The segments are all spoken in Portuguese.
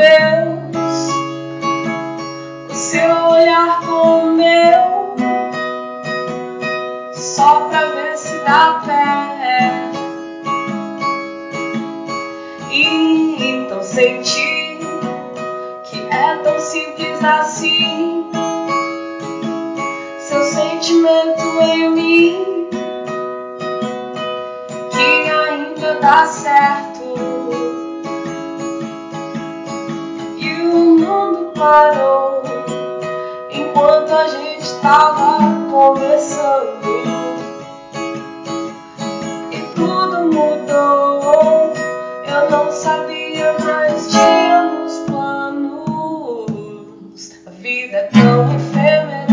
meus, o seu olhar com o meu, só pra ver se dá pé. E então senti que é tão simples assim. Seu sentimento em mim que ainda dá certo. A gente tava conversando. E tudo mudou, eu não sabia, mas tínhamos planos. A vida é tão efêmera,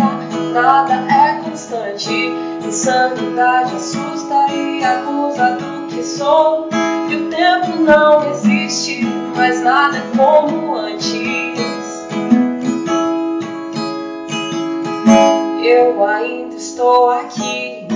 nada é constante. Insanidade assusta e acusa do que sou. E o tempo não existe, mas nada é como eu ainda estou aqui.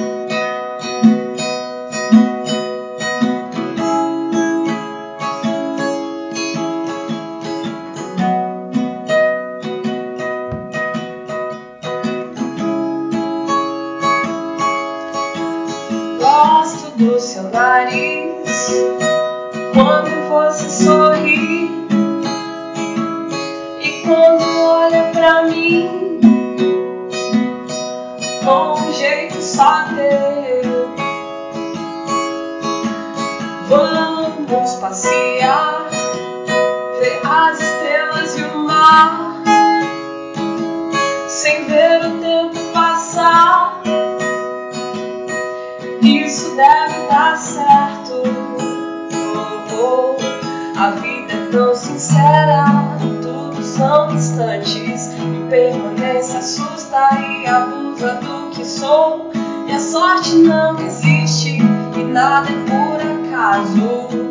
Gosto do seu nariz quando você sorri e quando olha pra mim passear, ver as estrelas e o mar, sem ver o tempo passar. Isso deve dar certo. Oh. A vida é tão sincera, tudo são instantes. Impermanência assusta e abusa do sou. E a sorte não existe e nada é por acaso.